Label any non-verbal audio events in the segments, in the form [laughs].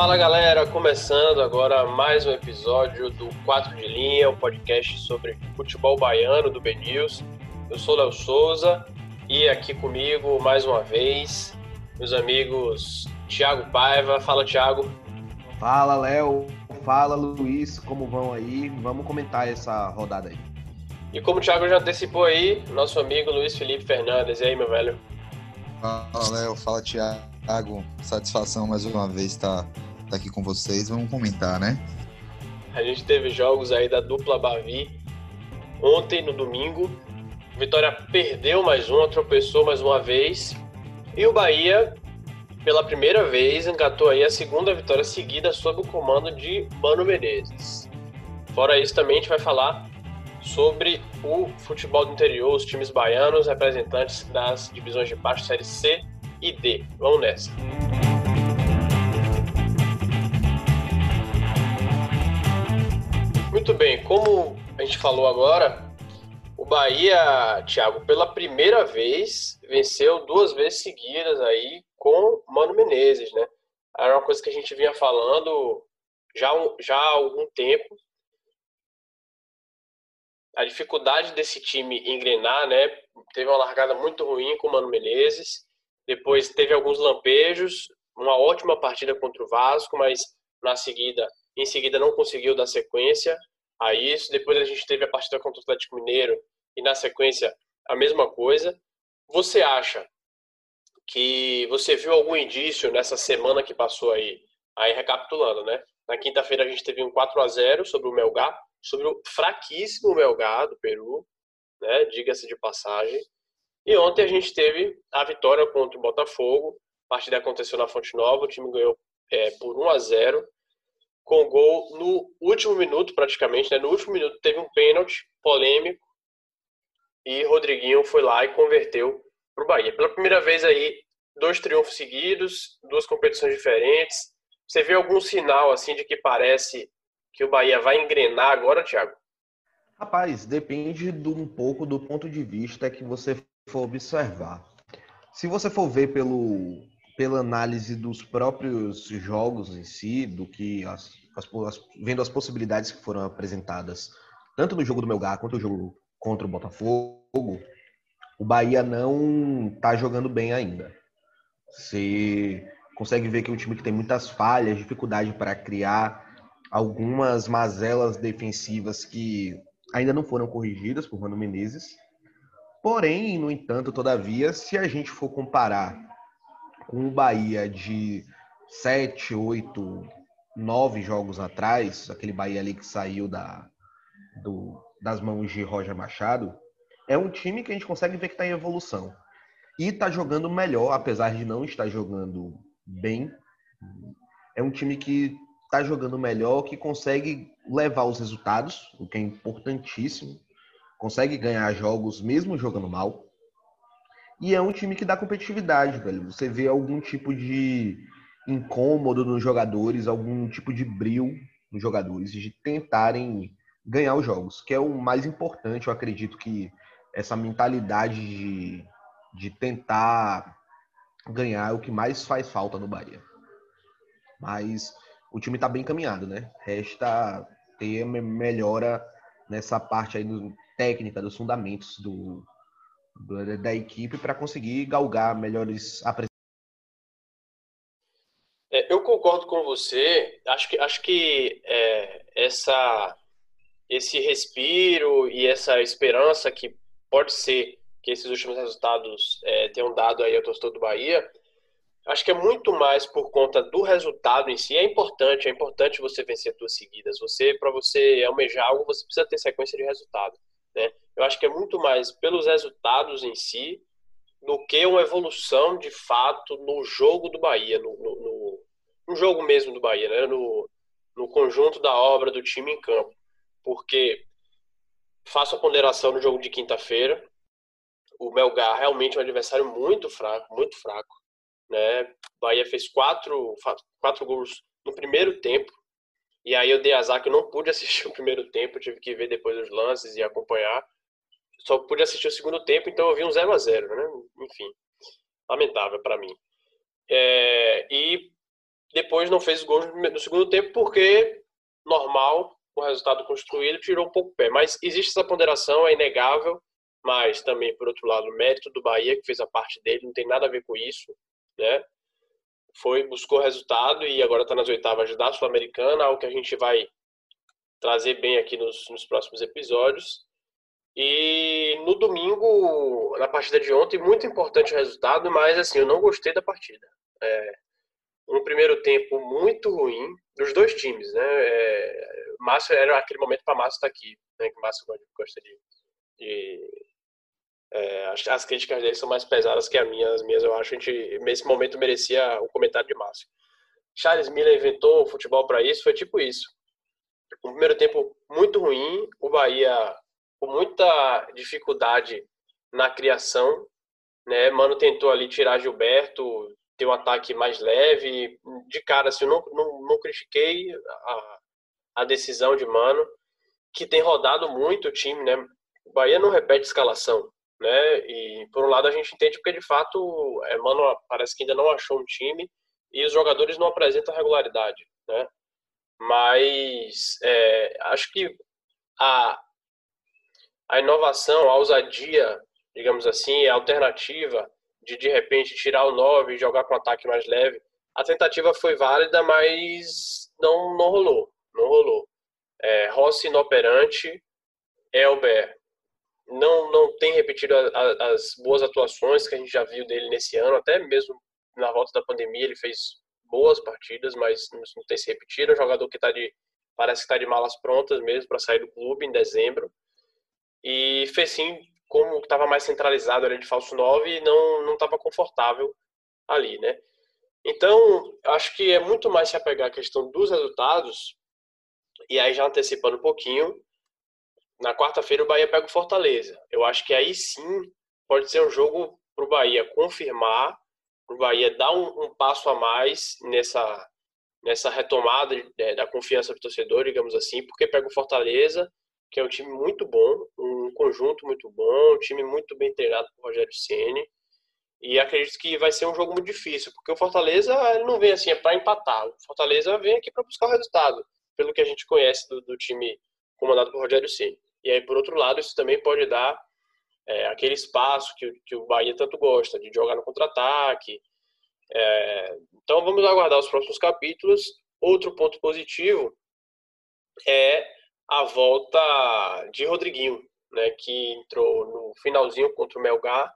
Fala galera, começando agora mais um episódio do 4 de Linha, o um podcast sobre futebol baiano do BNews. Eu sou Léo Souza e aqui comigo mais uma vez meus amigos Thiago Paiva. Fala Thiago. Fala Léo, fala Luiz, como vão aí? Vamos comentar essa rodada aí. E como o Thiago já antecipou aí, nosso amigo Luiz Felipe Fernandes. E aí, meu velho? Fala Léo, fala Thiago. Satisfação mais uma vez estar tá aqui com vocês. Vamos comentar, né? A gente teve jogos aí da dupla Bavi ontem, no domingo. Vitória perdeu mais uma, tropeçou mais uma vez. E o Bahia, pela primeira vez, engatou aí a segunda vitória seguida sob o comando de Mano Menezes. Fora isso, também a gente vai falar sobre o futebol do interior, os times baianos, representantes das divisões de baixo, série C e D. Vamos nessa. Muito bem, como a gente falou agora, o Bahia, Thiago, pela primeira vez venceu duas vezes seguidas aí com Mano Menezes, né? Era uma coisa que a gente vinha falando já, já há algum tempo. A dificuldade desse time engrenar, né? Teve uma largada muito ruim com o Mano Menezes. Depois teve alguns lampejos, uma ótima partida contra o Vasco, mas na seguida, em seguida não conseguiu dar sequência a isso. Depois a gente teve a partida contra o Atlético Mineiro e na sequência a mesma coisa. Você acha que você viu algum indício nessa semana que passou aí? Aí recapitulando, né? Na quinta-feira a gente teve um 4 a 0 sobre o Melgar, sobre o fraquíssimo Melgar do Peru, né? Diga-se de passagem. E ontem a gente teve a vitória contra o Botafogo. A partida aconteceu na Fonte Nova, o time ganhou é, por 1 a 0 com gol no último minuto, praticamente, né? No último minuto teve um pênalti polêmico e Rodriguinho foi lá e converteu para o Bahia. Pela primeira vez aí, dois triunfos seguidos, duas competições diferentes. Você vê algum sinal assim de que parece que o Bahia vai engrenar agora, Thiago? Rapaz, depende de um pouco do ponto de vista que você for observar. Se você for ver pelo, pela análise dos próprios jogos em si, do que as, as, vendo as possibilidades que foram apresentadas, tanto no jogo do Melgar quanto no jogo contra o Botafogo, o Bahia não está jogando bem ainda. Você consegue ver que é um time que tem muitas falhas, dificuldade para criar algumas mazelas defensivas que ainda não foram corrigidas por Mano Menezes. Porém, no entanto, todavia, se a gente for comparar com o Bahia de sete, oito, nove jogos atrás, aquele Bahia ali que saiu da, do, das mãos de Roger Machado, é um time que a gente consegue ver que está em evolução. E está jogando melhor, apesar de não estar jogando bem. É um time que está jogando melhor, que consegue levar os resultados, o que é importantíssimo. Consegue ganhar jogos mesmo jogando mal. E é um time que dá competitividade, velho. Você vê algum tipo de incômodo nos jogadores, algum tipo de brilho nos jogadores, de tentarem ganhar os jogos, que é o mais importante. Eu acredito que essa mentalidade de, de tentar ganhar é o que mais faz falta no Bahia. Mas o time está bem encaminhado, né? Resta ter melhora nessa parte aí do, técnica, dos fundamentos do, do da equipe para conseguir galgar melhores concordo com você. Acho que, acho que é, essa esse respiro e essa esperança que pode ser que esses últimos resultados é, tenham dado aí ao torcedor do Bahia, acho que é muito mais por conta do resultado em si. É importante, é importante você vencer duas seguidas. Você, para você almejar algo, você precisa ter sequência de resultado. Né? Eu acho que é muito mais pelos resultados em si do que uma evolução de fato no jogo do Bahia, no, no, no, jogo mesmo do Bahia, né? no, no conjunto da obra do time em campo porque faço a ponderação no jogo de quinta-feira. O Melgar realmente é um adversário muito fraco, muito fraco. Né? Bahia fez quatro, quatro gols no primeiro tempo. E aí eu dei azar que eu não pude assistir [laughs] o primeiro tempo, tive que ver depois os lances e acompanhar. Só pude assistir o segundo tempo, então eu vi um 0 a 0 né? Enfim, lamentável para mim. É, e depois não fez gols no segundo tempo porque normal, o resultado construído tirou um pouco o pé. Mas existe essa ponderação, é inegável, mas também, por outro lado, o mérito do Bahia, que fez a parte dele, não tem nada a ver com isso, né? Foi, buscou resultado e agora está nas oitavas da Sul-Americana, algo que a gente vai trazer bem aqui nos, nos próximos episódios. E no domingo, na partida de ontem, muito importante o resultado, mas assim, eu não gostei da partida. É, um primeiro tempo muito ruim dos dois times, né? É, Márcio era aquele momento para Márcio estar tá aqui, né? Que Márcio gosta de, de é, as, as, críticas dele são mais pesadas que as minhas. As minhas eu acho a gente nesse momento merecia o um comentário de Márcio. Charles Miller inventou o futebol para isso, foi tipo isso. Um primeiro tempo muito ruim, o Bahia com muita dificuldade na criação, né? Mano tentou ali tirar Gilberto, ter um ataque mais leve. De cara, assim, eu não, não, não critiquei a, a decisão de Mano, que tem rodado muito o time, né? O Bahia não repete escalação, né? E por um lado a gente entende porque de fato é, Mano parece que ainda não achou um time e os jogadores não apresentam regularidade, né? Mas é, acho que a, a inovação, a ousadia, digamos assim, a alternativa de de repente tirar o 9 e jogar com um ataque mais leve, a tentativa foi válida, mas não, não rolou. Não rolou. É, Rossi inoperante, Elber não, não tem repetido a, a, as boas atuações que a gente já viu dele nesse ano, até mesmo na volta da pandemia ele fez boas partidas, mas não, tem se repetido. É um jogador que tá de, parece que está de malas prontas mesmo para sair do clube em dezembro. E fez sim, como estava mais centralizado ali de falso 9, não não estava confortável ali, né? Então, acho que é muito mais se apegar à questão dos resultados, e aí já antecipando um pouquinho, na quarta-feira o Bahia pega o Fortaleza. Eu acho que aí sim pode ser um jogo para o Bahia confirmar, para o Bahia dar um, um, passo a mais nessa, nessa retomada é, da confiança do torcedor, digamos assim, porque pega o Fortaleza que é um time muito bom, um conjunto muito bom, um time muito bem treinado por Rogério Ceni. E acredito que vai ser um jogo muito difícil, porque o Fortaleza não vem assim é para empatar. O Fortaleza vem aqui para buscar o resultado, pelo que a gente conhece do, do time comandado por Rogério Ceni. E aí, por outro lado, isso também pode dar é, aquele espaço que, que o Bahia tanto gosta, de jogar no contra-ataque. É, então, vamos aguardar os próximos capítulos. Outro ponto positivo é a volta de Rodriguinho, né, que entrou no finalzinho contra o Melgar,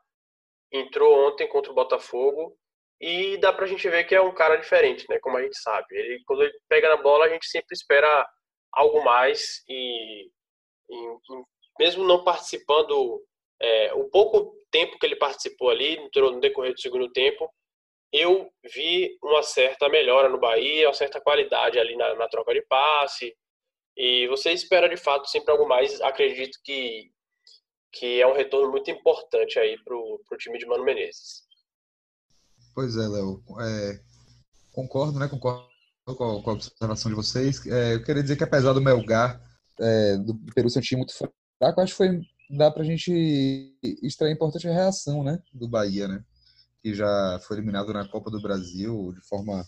entrou ontem contra o Botafogo e dá pra gente ver que é um cara diferente, né, como a gente sabe. Ele quando ele pega na bola, a gente sempre espera algo mais e, e, e mesmo não participando é, o pouco tempo que ele participou ali, entrou no decorrer do segundo tempo, eu vi uma certa melhora no Bahia, uma certa qualidade ali na, na troca de passe, e você espera de fato sempre algo mais. Acredito que, que é um retorno muito importante aí para o time de Mano Menezes. Pois é, Léo. É, concordo, né? Concordo com a, com a observação de vocês. É, eu queria dizer que apesar do Melgar, é, do Peru um time muito fraco, acho que foi, dá para a gente extrair importante reação né, do Bahia, né? Que já foi eliminado na Copa do Brasil de forma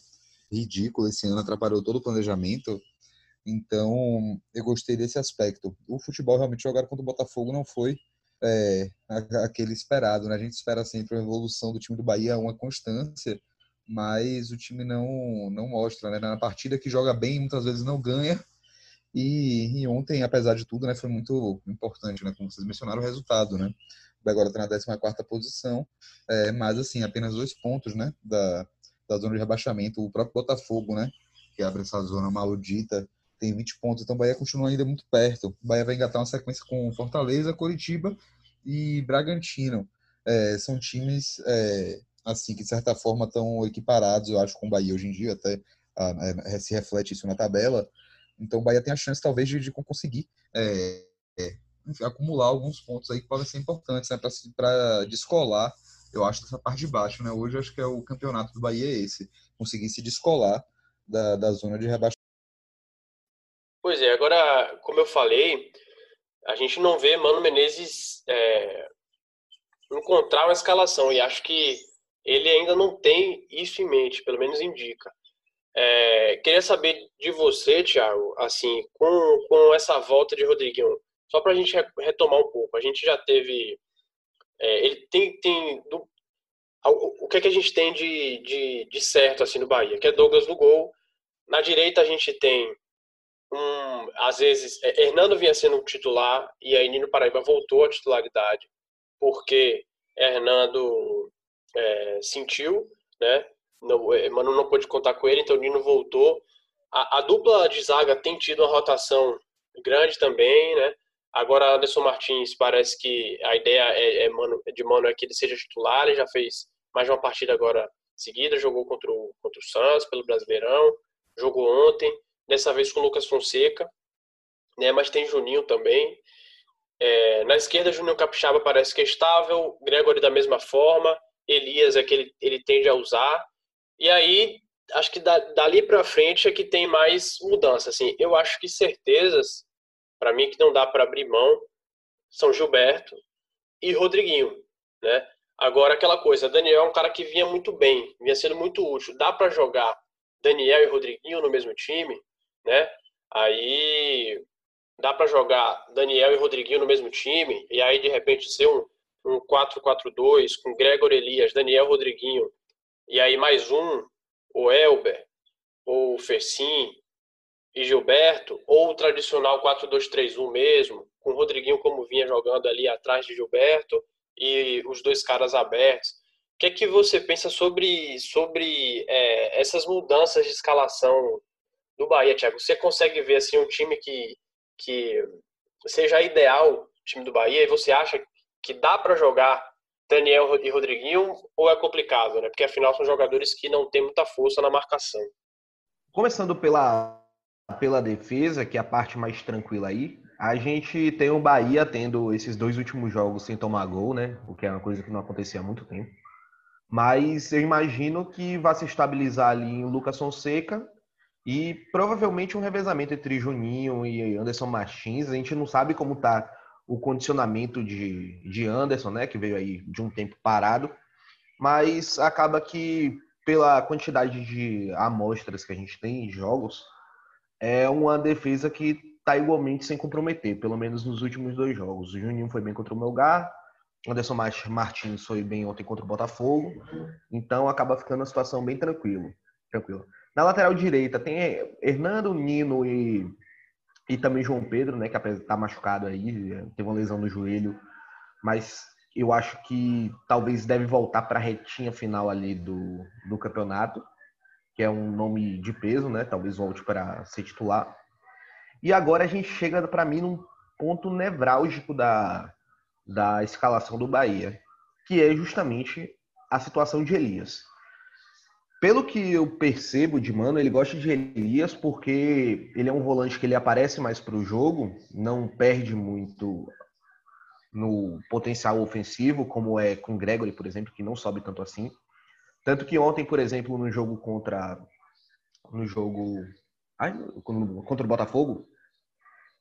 ridícula esse ano, atrapalhou todo o planejamento. Então, eu gostei desse aspecto. O futebol realmente jogado contra o Botafogo não foi é, aquele esperado, né? A gente espera sempre a evolução do time do Bahia, uma constância, mas o time não não mostra, né? Na partida que joga bem, muitas vezes não ganha. E, e ontem, apesar de tudo, né, foi muito importante, né? Como vocês mencionaram, o resultado, né? Agora está na 14 posição, é, mas assim, apenas dois pontos, né? Da, da zona de rebaixamento. O próprio Botafogo, né? Que abre essa zona maldita tem 20 pontos, então o Bahia continua ainda muito perto. O Bahia vai engatar uma sequência com Fortaleza, Coritiba e Bragantino. É, são times é, assim que de certa forma estão equiparados, eu acho, com o Bahia hoje em dia, até a, a, se reflete isso na tabela. Então o Bahia tem a chance talvez de, de conseguir é, é acumular alguns pontos aí que podem ser importantes né, para descolar, eu acho, dessa parte de baixo. Né? Hoje acho que é o campeonato do Bahia é esse, conseguir se descolar da, da zona de rebaixamento Pois é, agora, como eu falei, a gente não vê Mano Menezes é, encontrar uma escalação e acho que ele ainda não tem isso em mente, pelo menos indica. É, queria saber de você, Thiago, assim, com, com essa volta de Rodriguinho, só para a gente retomar um pouco. A gente já teve. É, ele tem. tem do, o que é que a gente tem de, de, de certo assim no Bahia? Que é Douglas no gol. Na direita a gente tem um, às vezes, é, Hernando vinha sendo um titular e aí Nino Paraíba voltou à titularidade porque Hernando é, sentiu, né? Não, é, Mano não pôde contar com ele, então Nino voltou. A, a, dupla de zaga tem tido uma rotação grande também, né? Agora Anderson Martins parece que a ideia é, é Mano, de Mano é que ele seja titular, ele já fez mais uma partida agora seguida, jogou contra o, contra o Santos pelo Brasileirão, jogou ontem, dessa vez com o Lucas Fonseca, né? Mas tem Juninho também. É, na esquerda, Juninho Capixaba parece que é estável, Gregory da mesma forma, Elias é que ele, ele tende a usar. E aí, acho que da, dali para frente é que tem mais mudança. Assim, eu acho que certezas, para mim, que não dá para abrir mão, são Gilberto e Rodriguinho, né? Agora, aquela coisa, Daniel é um cara que vinha muito bem, vinha sendo muito útil. Dá para jogar Daniel e Rodriguinho no mesmo time, né? Aí dá para jogar Daniel e Rodriguinho no mesmo time, e aí de repente ser um, um 4-4-2 com Gregor Elias, Daniel Rodriguinho e aí mais um, o Elber, ou o Fercim e Gilberto, ou o tradicional 4-2-3-1 mesmo, com o Rodriguinho como vinha jogando ali atrás de Gilberto e os dois caras abertos. O que é que você pensa sobre, sobre é, essas mudanças de escalação do Bahia, Thiago? Você consegue ver assim um time que, que seja ideal, o time do Bahia, e você acha que dá para jogar Daniel e Rodriguinho ou é complicado, né? Porque afinal são jogadores que não têm muita força na marcação. Começando pela, pela defesa, que é a parte mais tranquila aí, a gente tem o Bahia tendo esses dois últimos jogos sem tomar gol, né? O que é uma coisa que não acontecia há muito tempo. Mas eu imagino que vai se estabilizar ali em Lucas Fonseca e provavelmente um revezamento entre Juninho e Anderson Martins. A gente não sabe como tá o condicionamento de, de Anderson, né, que veio aí de um tempo parado, mas acaba que pela quantidade de amostras que a gente tem em jogos, é uma defesa que está igualmente sem comprometer, pelo menos nos últimos dois jogos. O Juninho foi bem contra o Melgar, Anderson Martins foi bem ontem contra o Botafogo, então acaba ficando uma situação bem tranquilo, tranquila. Na lateral direita tem Hernando, Nino e e também João Pedro, né, que está machucado aí, teve uma lesão no joelho, mas eu acho que talvez deve voltar para a retinha final ali do, do campeonato, que é um nome de peso, né? Talvez volte para ser titular. E agora a gente chega para mim num ponto nevrálgico da, da escalação do Bahia, que é justamente a situação de Elias. Pelo que eu percebo de Mano, ele gosta de Elias porque ele é um volante que ele aparece mais para o jogo, não perde muito no potencial ofensivo, como é com Gregory, por exemplo, que não sobe tanto assim. Tanto que ontem, por exemplo, no jogo contra no jogo ai, contra o Botafogo,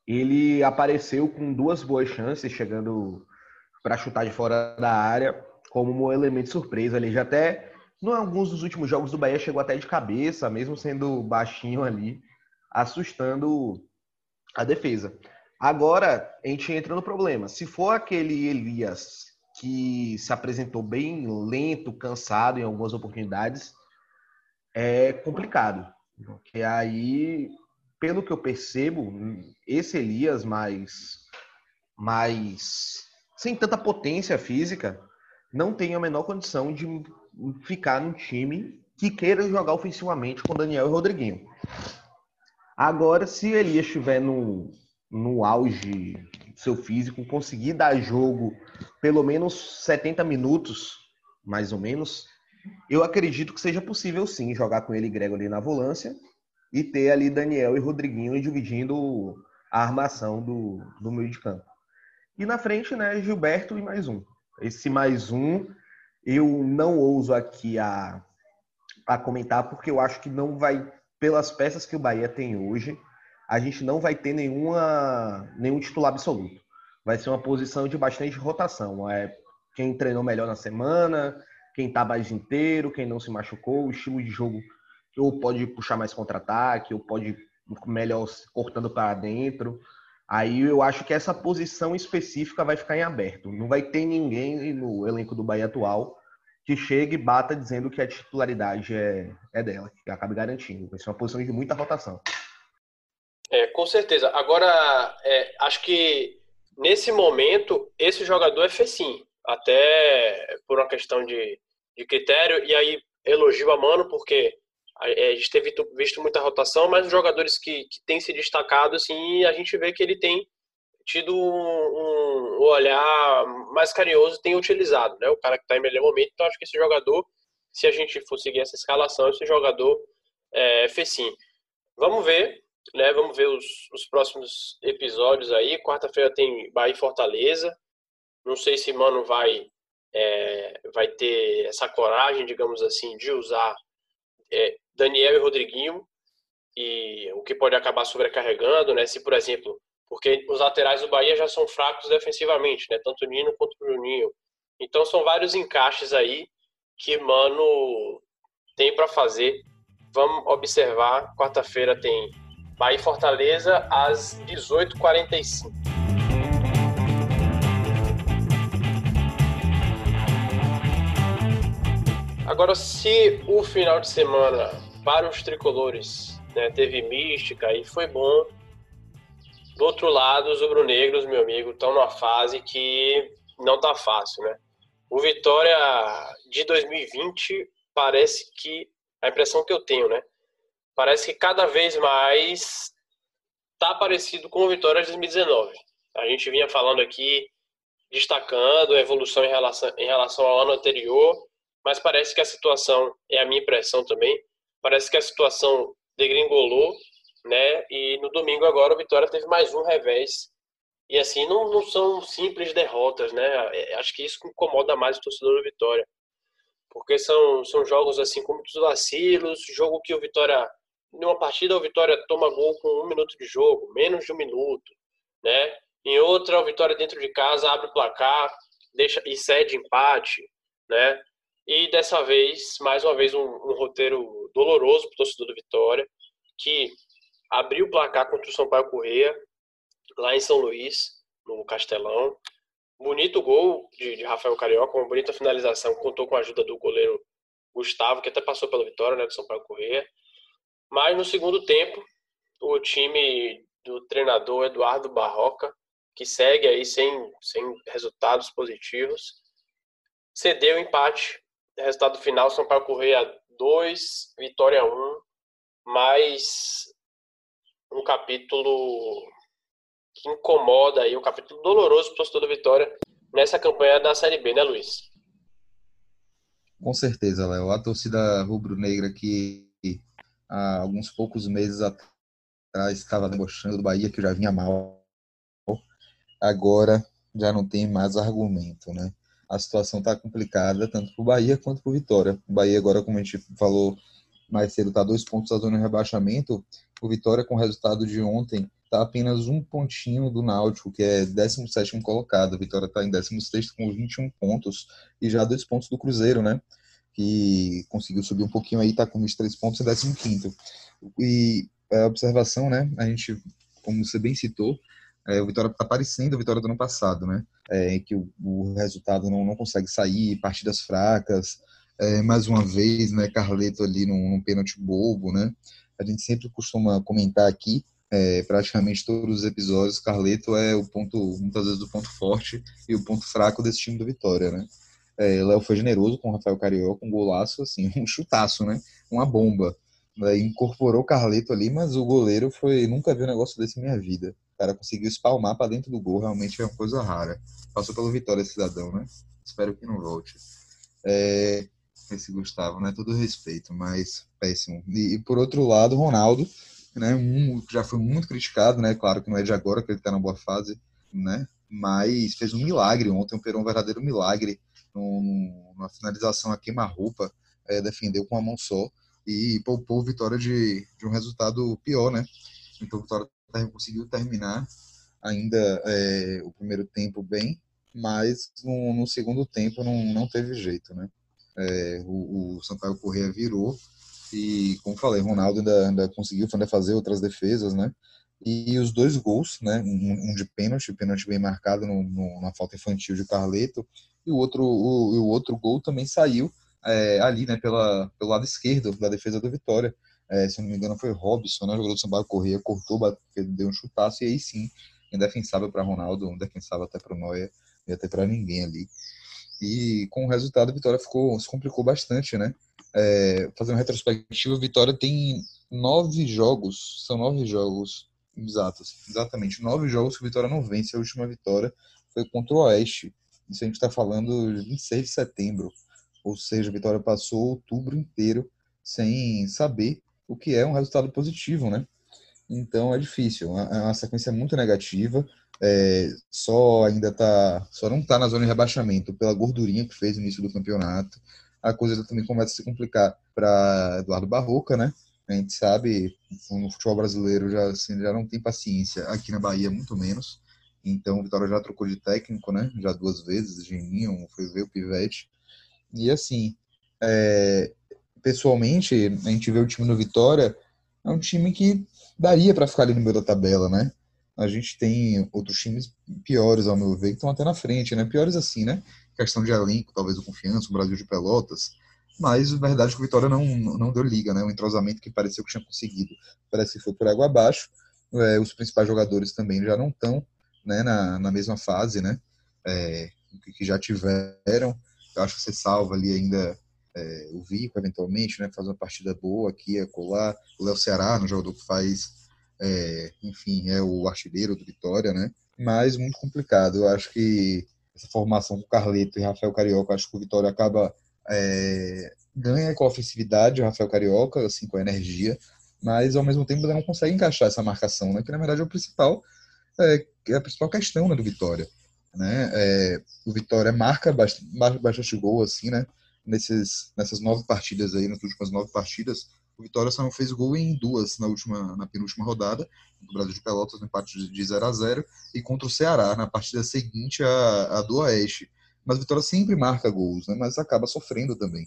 ele apareceu com duas boas chances, chegando para chutar de fora da área, como um elemento surpresa. Ele já até em alguns dos últimos jogos do Bahia chegou até de cabeça, mesmo sendo baixinho ali, assustando a defesa. Agora, a gente entra no problema. Se for aquele Elias que se apresentou bem lento, cansado em algumas oportunidades, é complicado. Porque aí, pelo que eu percebo, esse Elias mais, mais sem tanta potência física, não tem a menor condição de ficar no time que queira jogar ofensivamente com Daniel e Rodriguinho. Agora, se ele estiver no, no auge do seu físico, conseguir dar jogo pelo menos 70 minutos, mais ou menos, eu acredito que seja possível sim jogar com ele e ali na volância e ter ali Daniel e Rodriguinho dividindo a armação do, do meio de campo. E na frente, né, Gilberto e mais um. Esse mais um eu não ouso aqui a, a comentar, porque eu acho que não vai, pelas peças que o Bahia tem hoje, a gente não vai ter nenhuma, nenhum titular absoluto. Vai ser uma posição de bastante rotação. É quem treinou melhor na semana, quem tá mais inteiro, quem não se machucou, o estilo de jogo ou pode puxar mais contra-ataque, ou pode melhor cortando para dentro. Aí eu acho que essa posição específica vai ficar em aberto. Não vai ter ninguém no elenco do Bahia atual que chegue e bata dizendo que a titularidade é, é dela, que acabe garantindo. Vai ser uma posição de muita rotação. É, com certeza. Agora, é, acho que nesse momento, esse jogador é Fecim. Até por uma questão de, de critério. E aí, elogio a Mano, porque é, a gente tem visto, visto muita rotação, mas os jogadores que, que têm se destacado, assim, a gente vê que ele tem tido um, um olhar mais carinhoso tem utilizado, né? O cara que está em melhor momento. Então, acho que esse jogador, se a gente for seguir essa escalação, esse jogador é, fez sim. Vamos ver, né? Vamos ver os, os próximos episódios aí. Quarta-feira tem Bahia e Fortaleza. Não sei se Mano vai é, vai ter essa coragem, digamos assim, de usar é, Daniel e Rodriguinho e o que pode acabar sobrecarregando, né? Se por exemplo porque os laterais do Bahia já são fracos defensivamente, né? Tanto o Nino quanto o Bruninho. Então são vários encaixes aí que Mano tem para fazer. Vamos observar. Quarta-feira tem Bahia e Fortaleza às 18h45. Agora, se o final de semana para os tricolores né, teve mística e foi bom, do outro lado, os rubro-negros, meu amigo, estão numa fase que não tá fácil, né? O Vitória de 2020 parece que a impressão que eu tenho, né? Parece que cada vez mais tá parecido com o Vitória de 2019. A gente vinha falando aqui destacando a evolução em relação, em relação ao ano anterior, mas parece que a situação, é a minha impressão também, parece que a situação degringolou né? E no domingo agora o Vitória teve mais um revés. E assim, não, não são simples derrotas, né? É, acho que isso incomoda mais o torcedor do Vitória. Porque são, são jogos assim com muitos vacilos, jogo que o Vitória, numa partida o Vitória toma gol com um minuto de jogo, menos de um minuto, né? Em outra, o Vitória dentro de casa abre o placar, deixa e cede empate, né? E dessa vez, mais uma vez, um, um roteiro doloroso para o torcedor do Vitória, que abriu o placar contra o Sampaio Correia, lá em São Luís, no Castelão. Bonito gol de, de, Rafael Carioca, uma bonita finalização, contou com a ajuda do goleiro Gustavo, que até passou pela vitória né, do Sampaio Correia. Mas no segundo tempo, o time do treinador Eduardo Barroca, que segue aí sem, sem resultados positivos, cedeu o empate. Resultado final, Sampaio Correia 2, Vitória 1, mas um capítulo que incomoda aí, um capítulo doloroso para o torcedor da Vitória nessa campanha da Série B, né, Luiz? Com certeza, Léo. A torcida rubro-negra que há alguns poucos meses atrás estava debochando do Bahia, que já vinha mal, agora já não tem mais argumento, né? A situação está complicada tanto para o Bahia quanto para o Vitória. O Bahia agora, como a gente falou mais cedo, está dois pontos da zona de rebaixamento o Vitória, com o resultado de ontem, está apenas um pontinho do Náutico, que é 17 colocado. A Vitória está em 16 com 21 pontos e já dois pontos do Cruzeiro, né? Que conseguiu subir um pouquinho aí, está com 23 pontos em 15. E a observação, né? A gente, como você bem citou, é, o Vitória está parecendo a Vitória do ano passado, né? É, que o, o resultado não, não consegue sair, partidas fracas. É, mais uma vez, né? Carleto ali num, num pênalti bobo, né? a gente sempre costuma comentar aqui, é, praticamente todos os episódios, Carleto é o ponto, muitas vezes, o ponto forte e o ponto fraco desse time do Vitória, né? É, Léo foi generoso com o Rafael Carioca, um golaço, assim, [laughs] um chutaço, né? Uma bomba. É, incorporou o Carleto ali, mas o goleiro foi. Nunca vi um negócio desse na minha vida. O cara conseguiu espalmar para dentro do gol, realmente é uma coisa rara. Passou pelo Vitória cidadão, né? Espero que não volte. É, esse Gustavo, né? Todo respeito, mas péssimo. E, e por outro lado, Ronaldo, né? Um, já foi muito criticado, né? Claro que não é de agora que ele tá na boa fase, né? Mas fez um milagre ontem, operou um verdadeiro milagre numa finalização a queima-roupa, é, defendeu com a mão só e poupou Vitória de, de um resultado pior, né? Então, Vitória conseguiu terminar ainda é, o primeiro tempo bem, mas no, no, segundo tempo não, não teve jeito, né? É, o, o Sampaio Correia virou E, como falei, Ronaldo ainda, ainda conseguiu fazer outras defesas, né? E os dois gols, né? Um, um de pênalti, pênalti bem marcado no, no, na falta infantil de Carleto, e o outro, o, o outro gol também saiu é, ali, né? Pela, pelo lado esquerdo da defesa do Vitória. É, se não me engano, foi Robson, né? O jogador do Sampaio Corrêa cortou, bateu, deu um chutaço, e aí sim, indefensável para Ronaldo, indefensável até para o Noia, e até para ninguém ali. E com o resultado, a Vitória ficou, se complicou bastante, né? É, fazendo retrospectiva, a Vitória tem nove jogos, são nove jogos exatos, exatamente, nove jogos que a Vitória não vence. A última vitória foi contra o Oeste. Isso a gente está falando de 26 de setembro. Ou seja, a Vitória passou outubro inteiro sem saber o que é um resultado positivo, né? Então é difícil, é uma sequência muito negativa. É, só ainda tá, só não está na zona de rebaixamento pela gordurinha que fez no início do campeonato. A coisa também começa a se complicar para Eduardo Barroca, né? A gente sabe, no futebol brasileiro já, assim, já não tem paciência, aqui na Bahia muito menos. Então o Vitória já trocou de técnico, né? Já duas vezes, Geninho, foi ver o Pivete. E assim, é, pessoalmente, a gente vê o time do Vitória, é um time que daria para ficar ali no meio da tabela, né? A gente tem outros times piores, ao meu ver, que estão até na frente, né? Piores assim, né? Questão de elenco, talvez o Confiança, o Brasil de Pelotas. Mas a verdade o Vitória não, não deu liga, né? O entrosamento que pareceu que tinha conseguido parece que foi por água abaixo. É, os principais jogadores também já não estão né, na, na mesma fase, né? É, que já tiveram. Eu acho que você salva ali ainda é, o Vico, eventualmente, né, faz uma partida boa aqui, é colar. O Léo Ceará, no jogador que faz, é, enfim, é o artilheiro do Vitória, né? Mas muito complicado. Eu acho que essa formação com Carleto e Rafael Carioca, acho que o Vitória acaba é, ganha com a ofensividade, o Rafael Carioca, assim, com a energia, mas ao mesmo tempo não consegue encaixar essa marcação, né? Que na verdade é o principal, é, é a principal questão né, do Vitória. Né? É, o Vitória marca bastante, bastante gol, assim, né? Nesses, nessas nove partidas aí, nas últimas nove partidas, o Vitória só não fez gol em duas na última, na penúltima rodada, do Brasil de Pelotas, no empate de 0 a 0 e contra o Ceará, na partida seguinte à, do Oeste. Mas o Vitória sempre marca gols, né? mas acaba sofrendo também.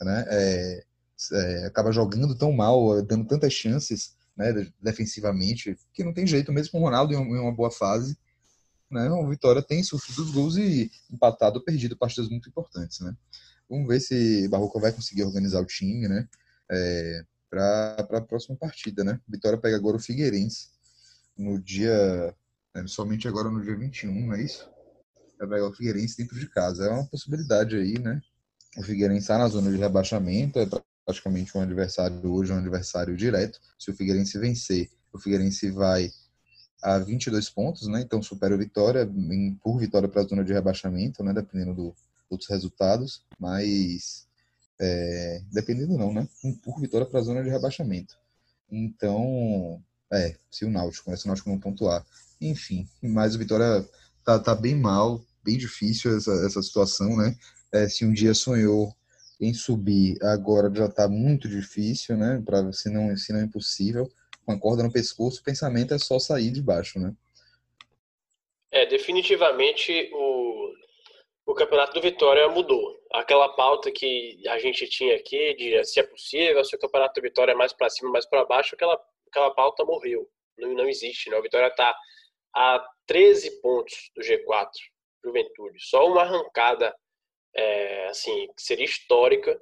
Né? É, é, acaba jogando tão mal, dando tantas chances né, defensivamente, que não tem jeito, mesmo com o Ronaldo em uma boa fase, né, o Vitória tem sofrido os gols e empatado ou perdido partidas muito importantes. Né? Vamos ver se Barroca vai conseguir organizar o time, né? É, para a próxima partida, né? Vitória pega agora o Figueirense no dia. É, somente agora no dia 21, não é isso? Vai pegar o Figueirense dentro de casa. É uma possibilidade aí, né? O Figueirense está na zona de rebaixamento, é praticamente um adversário hoje, um adversário direto. Se o Figueirense vencer, o Figueirense vai a 22 pontos, né? Então supera o Vitória, por vitória para a zona de rebaixamento, né? Dependendo do, outros resultados, mas é, dependendo não, né? Por vitória para a zona de rebaixamento. Então, é, se o Náutico, né? se o Náutico não pontuar. Enfim, mas o Vitória tá, tá bem mal, bem difícil essa, essa situação, né? É, se um dia sonhou em subir, agora já está muito difícil, né? Pra, se, não, se não é impossível, com a corda no pescoço, o pensamento é só sair de baixo, né? É, definitivamente o, o campeonato do Vitória mudou. Aquela pauta que a gente tinha aqui de se é possível, se o campeonato do Vitória é mais para cima, mais para baixo, aquela, aquela pauta morreu. Não, não existe, né? O Vitória está a 13 pontos do G4, Juventude. Só uma arrancada, é, assim, que seria histórica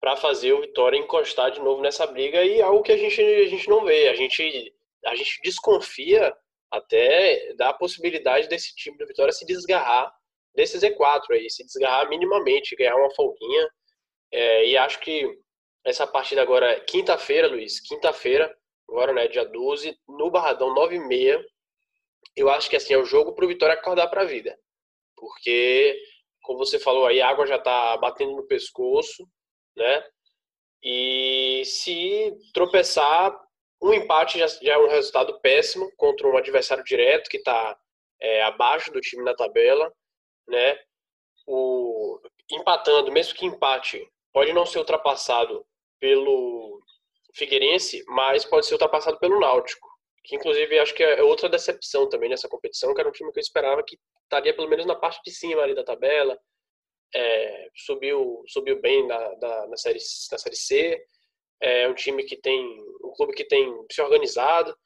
para fazer o Vitória encostar de novo nessa briga e algo que a gente, a gente não vê. A gente, a gente desconfia até da possibilidade desse time do Vitória se desgarrar desse Z4 aí, se desgarrar minimamente, ganhar uma folguinha. É, e acho que essa partida agora, quinta-feira, Luiz, quinta-feira, agora, né, dia 12, no Barradão, 9 e meia, eu acho que assim, é o jogo pro Vitória acordar pra vida. Porque, como você falou aí, a água já tá batendo no pescoço, né? E se tropeçar, um empate já, já é um resultado péssimo contra um adversário direto que está é, abaixo do time na tabela né? O empatando, mesmo que empate, pode não ser ultrapassado pelo Figueirense, mas pode ser ultrapassado pelo Náutico, que inclusive acho que é outra decepção também nessa competição, que era um time que eu esperava que estaria pelo menos na parte de cima ali da tabela, é, subiu subiu bem na, na, na, série, na série C, é um time que tem um clube que tem se organizado.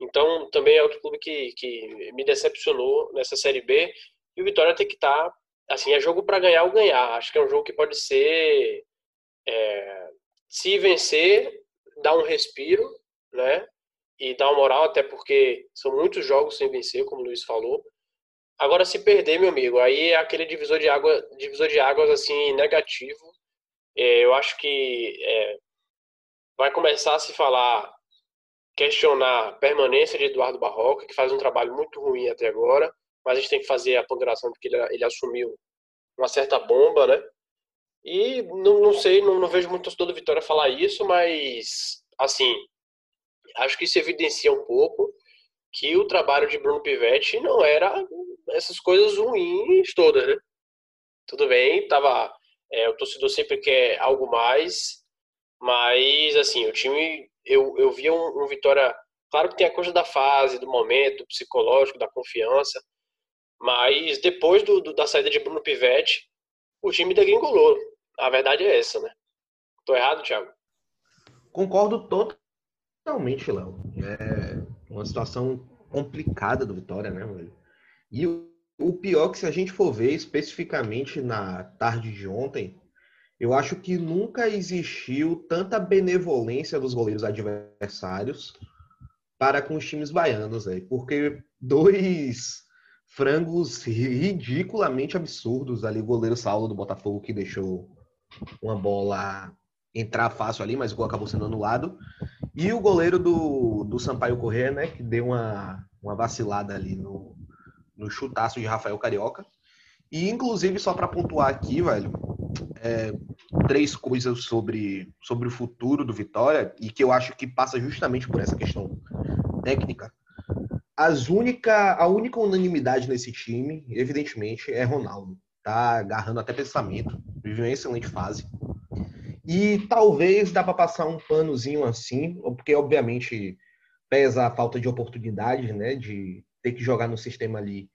Então, também é outro clube que, que me decepcionou nessa Série B. E o Vitória tem que estar, tá, assim, é jogo para ganhar ou ganhar. Acho que é um jogo que pode ser, é, se vencer, dar um respiro, né? E dar uma moral, até porque são muitos jogos sem vencer, como o Luiz falou. Agora, se perder, meu amigo, aí é aquele divisor de, água, divisor de águas, assim, negativo. É, eu acho que é, vai começar a se falar, questionar a permanência de Eduardo Barroca, que faz um trabalho muito ruim até agora, mas a gente tem que fazer a ponderação de que ele, ele assumiu uma certa bomba, né? E não, não sei, não, não vejo muito torcedor do Vitória falar isso, mas, assim, acho que isso evidencia um pouco que o trabalho de Bruno Pivetti não era essas coisas ruins todas, né? Tudo bem, tava, é, o torcedor sempre quer algo mais, mas, assim, o time, eu, eu via um, um Vitória. Claro que tem a coisa da fase, do momento, do psicológico, da confiança, mas depois do, do, da saída de Bruno Pivetti, o time degringolou. A verdade é essa, né? Tô errado, Thiago? Concordo totalmente, Léo. É uma situação complicada do Vitória, né, velho? E o, o pior é que se a gente for ver especificamente na tarde de ontem, eu acho que nunca existiu tanta benevolência dos goleiros adversários para com os times baianos, aí, porque dois frangos ridiculamente absurdos ali, o goleiro Saulo do Botafogo que deixou uma bola entrar fácil ali, mas o gol acabou sendo anulado, e o goleiro do, do Sampaio Corrêa, né, que deu uma, uma vacilada ali no, no chutaço de Rafael Carioca. E, inclusive, só para pontuar aqui, velho, é, três coisas sobre, sobre o futuro do Vitória e que eu acho que passa justamente por essa questão técnica. As única, a única unanimidade nesse time, evidentemente, é Ronaldo. Tá agarrando até pensamento, vive uma excelente fase. E talvez dá para passar um panozinho assim, porque obviamente pesa a falta de oportunidade, né, de ter que jogar no sistema ali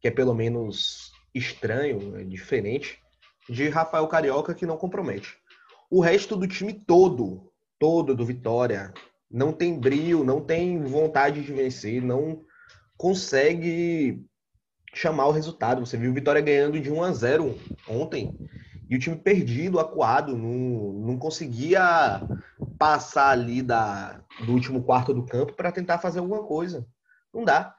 que é pelo menos estranho, é diferente de Rafael Carioca que não compromete. O resto do time todo, todo do Vitória, não tem brilho, não tem vontade de vencer, não consegue chamar o resultado. Você viu o Vitória ganhando de 1 a 0 ontem e o time perdido, acuado, não, não conseguia passar ali da, do último quarto do campo para tentar fazer alguma coisa. Não dá.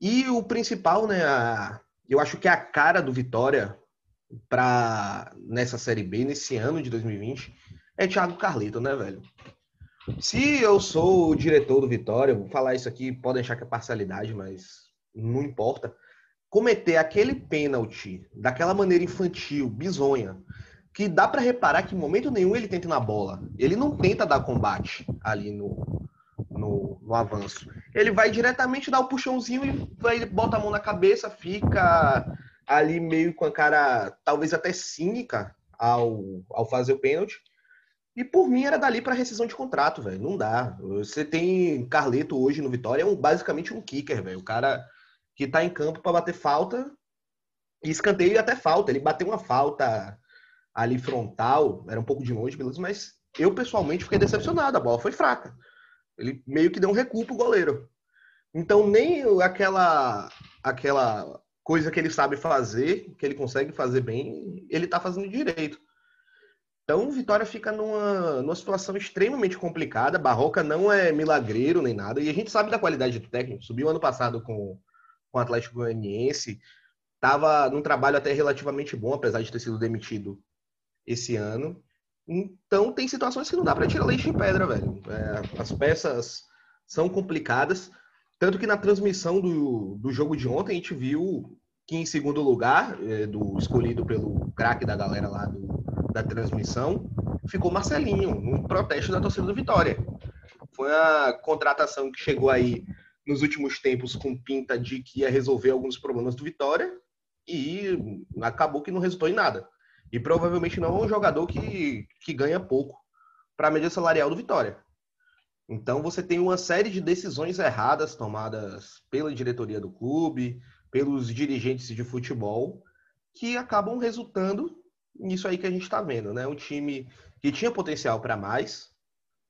E o principal, né, a, eu acho que a cara do Vitória para nessa Série B, nesse ano de 2020, é Thiago Carleto, né, velho? Se eu sou o diretor do Vitória, vou falar isso aqui, podem achar que é parcialidade, mas não importa. Cometer aquele pênalti daquela maneira infantil, bizonha, que dá para reparar que em momento nenhum ele tenta na bola. Ele não tenta dar combate ali no, no, no avanço. Ele vai diretamente dar o puxãozinho e vai, bota a mão na cabeça, fica ali meio com a cara talvez até cínica ao, ao fazer o pênalti. E por mim era dali para rescisão de contrato, velho. Não dá. Você tem Carleto hoje no Vitória, é um, basicamente um kicker, velho. O cara que tá em campo para bater falta e escanteio e até falta. Ele bateu uma falta ali frontal, era um pouco de longe, beleza, mas eu pessoalmente fiquei decepcionado. A bola foi fraca. Ele meio que deu um recuo pro goleiro. Então nem aquela aquela coisa que ele sabe fazer, que ele consegue fazer bem, ele está fazendo direito. Então, o Vitória fica numa, numa situação extremamente complicada. Barroca não é milagreiro nem nada. E a gente sabe da qualidade do técnico. Subiu ano passado com, com o Atlético Goianiense. Estava num trabalho até relativamente bom, apesar de ter sido demitido esse ano. Então, tem situações que não dá para tirar leite em pedra, velho. É, as peças são complicadas. Tanto que na transmissão do, do jogo de ontem a gente viu que em segundo lugar, é, do escolhido pelo craque da galera lá do, da transmissão, ficou Marcelinho, um protesto da torcida do Vitória. Foi a contratação que chegou aí nos últimos tempos com pinta de que ia resolver alguns problemas do Vitória e acabou que não resultou em nada. E provavelmente não é um jogador que, que ganha pouco para a média salarial do Vitória. Então você tem uma série de decisões erradas tomadas pela diretoria do clube, pelos dirigentes de futebol, que acabam resultando nisso aí que a gente está vendo, né? Um time que tinha potencial para mais,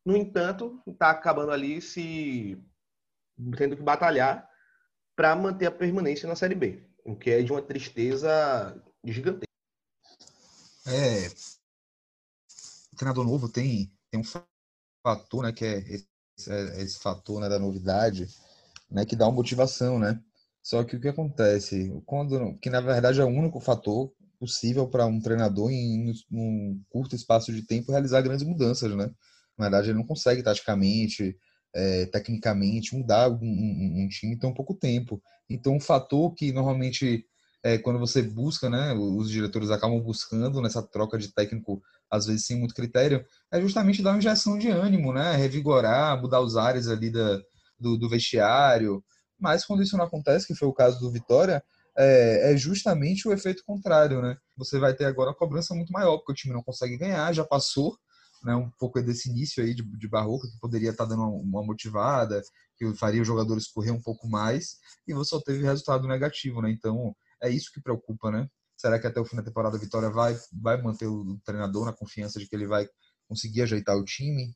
No entanto, está acabando ali se tendo que batalhar para manter a permanência na Série B, o que é de uma tristeza gigantesca. É, o treinador novo tem, tem um fator, né, que é esse, é esse fator né, da novidade, né, que dá uma motivação, né? Só que o que acontece? Quando, que na verdade é o único fator possível para um treinador em um curto espaço de tempo realizar grandes mudanças, né? Na verdade, ele não consegue taticamente, é, tecnicamente mudar um, um, um, time em tão pouco tempo. Então, um fator que normalmente é, quando você busca, né, os diretores acabam buscando nessa troca de técnico, às vezes sem muito critério, é justamente dar uma injeção de ânimo, né, revigorar, mudar os ares ali da, do, do vestiário. Mas quando isso não acontece, que foi o caso do Vitória, é, é, justamente o efeito contrário, né? Você vai ter agora uma cobrança muito maior, porque o time não consegue ganhar, já passou né, um pouco desse início aí de, de Barroca, que poderia estar tá dando uma, uma, motivada, que faria os jogadores correr um pouco mais, e você só teve resultado negativo, né? Então, é isso que preocupa, né? Será que até o fim da temporada a Vitória vai, vai manter o treinador na confiança de que ele vai conseguir ajeitar o time?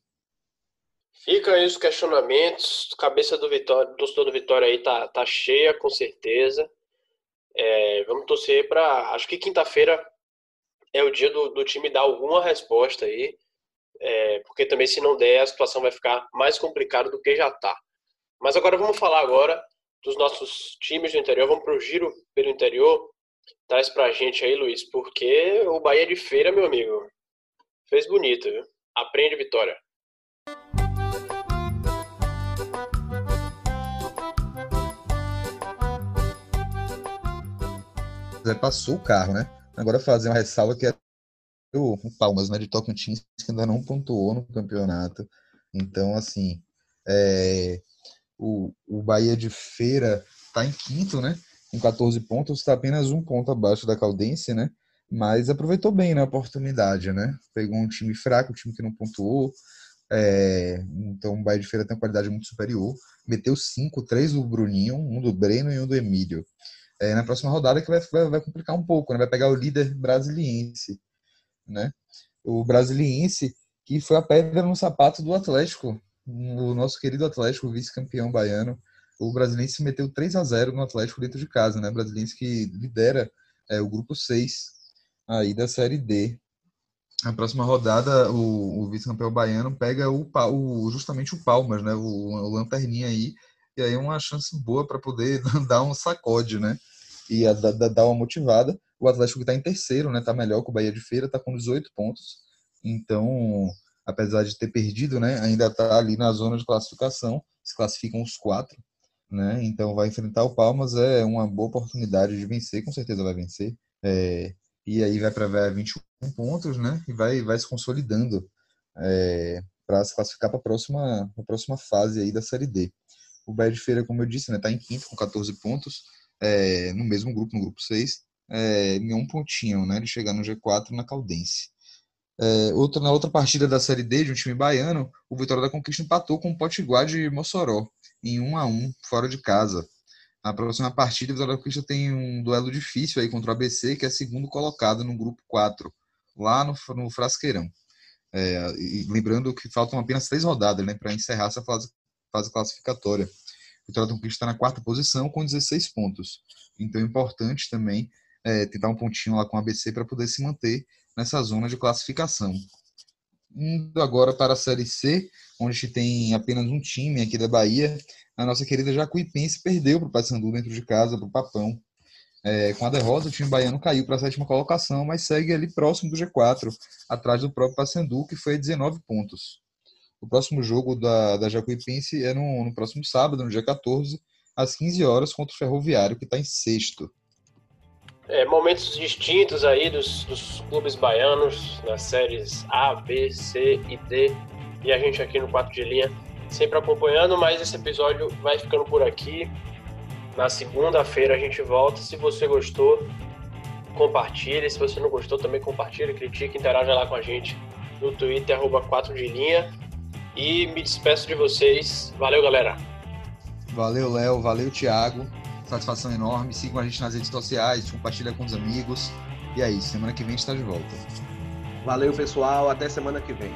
Fica aí os questionamentos. Cabeça do Vitória, do torcedor do Vitória aí tá, tá cheia, com certeza. É, vamos torcer para. Acho que quinta-feira é o dia do, do, time dar alguma resposta aí, é, porque também se não der a situação vai ficar mais complicada do que já está. Mas agora vamos falar agora dos nossos times do interior. Vamos para o giro pelo interior. Traz para a gente aí, Luiz, porque o Bahia de Feira, meu amigo, fez bonito, viu? Aprende vitória. Passou o carro, né? Agora fazer uma ressalva que é o, o Palmas, né, de Tocantins, que ainda não pontuou no campeonato. Então, assim, é, o, o Bahia de Feira está em quinto, né? Com 14 pontos, está apenas um ponto abaixo da Caldense, né? Mas aproveitou bem né, a oportunidade, né? Pegou um time fraco, um time que não pontuou. É, então o Bahia de Feira tem uma qualidade muito superior. Meteu cinco, três do Bruninho, um do Breno e um do Emílio é, na próxima rodada que vai, vai, vai, complicar um pouco, né? Vai pegar o líder brasiliense, né? O brasiliense que foi a pedra no sapato do Atlético, o nosso querido Atlético, vice-campeão baiano. O brasiliense meteu 3 a 0 no Atlético dentro de casa, né? O brasiliense que lidera é, o grupo 6 aí da Série D. Na próxima rodada, o, o vice-campeão baiano pega o, o, justamente o Palmas, né? O, o Lanterninha aí. E aí uma chance boa para poder [laughs] dar um sacode, né? e a, da, dar uma motivada. O Atlético está em terceiro, né? Tá melhor que o Bahia de Feira, tá com 18 pontos. Então, apesar de ter perdido, né? Ainda está ali na zona de classificação. Se classificam os quatro, né? Então vai enfrentar o Palmas, é uma boa oportunidade de vencer, com certeza vai vencer. É, e aí vai para 21 pontos, né? E vai, vai se consolidando é, para se classificar para a próxima, próxima fase aí da Série D. O de Feira, como eu disse, né, tá em quinto com 14 pontos é, no mesmo grupo, no grupo 6, é, em um pontinho, né, de chegar no G4 na Caldense. É, outra, na outra partida da Série D de um time baiano, o Vitória da Conquista empatou com o Potiguar de Mossoró, em 1 a 1 fora de casa. Na próxima partida, o Vitória da Conquista tem um duelo difícil aí contra o ABC, que é segundo colocado no grupo 4, lá no, no Frasqueirão. É, lembrando que faltam apenas três rodadas né, para encerrar essa fase, fase classificatória. Vitória do Cristo está na quarta posição com 16 pontos. Então é importante também é, tentar um pontinho lá com a ABC para poder se manter nessa zona de classificação. Indo agora para a Série C, onde tem apenas um time aqui da Bahia, a nossa querida Jacuipense perdeu para o Paysandu dentro de casa, para o Papão. É, com a derrota, o time baiano caiu para a sétima colocação, mas segue ali próximo do G4, atrás do próprio Paysandu, que foi a 19 pontos. O próximo jogo da, da Jacuipense é no, no próximo sábado, no dia 14, às 15 horas, contra o Ferroviário, que está em sexto. É, momentos distintos aí dos, dos clubes baianos nas séries A, B, C e D. E a gente aqui no 4 de linha sempre acompanhando, mas esse episódio vai ficando por aqui. Na segunda-feira a gente volta. Se você gostou, compartilhe. Se você não gostou, também compartilhe, critique, interaja lá com a gente no Twitter, arroba 4 de linha. E me despeço de vocês. Valeu, galera. Valeu, Léo. Valeu, Thiago. Satisfação enorme. Sigam a gente nas redes sociais, compartilha com os amigos. E é isso. Semana que vem a gente está de volta. Valeu, pessoal. Até semana que vem.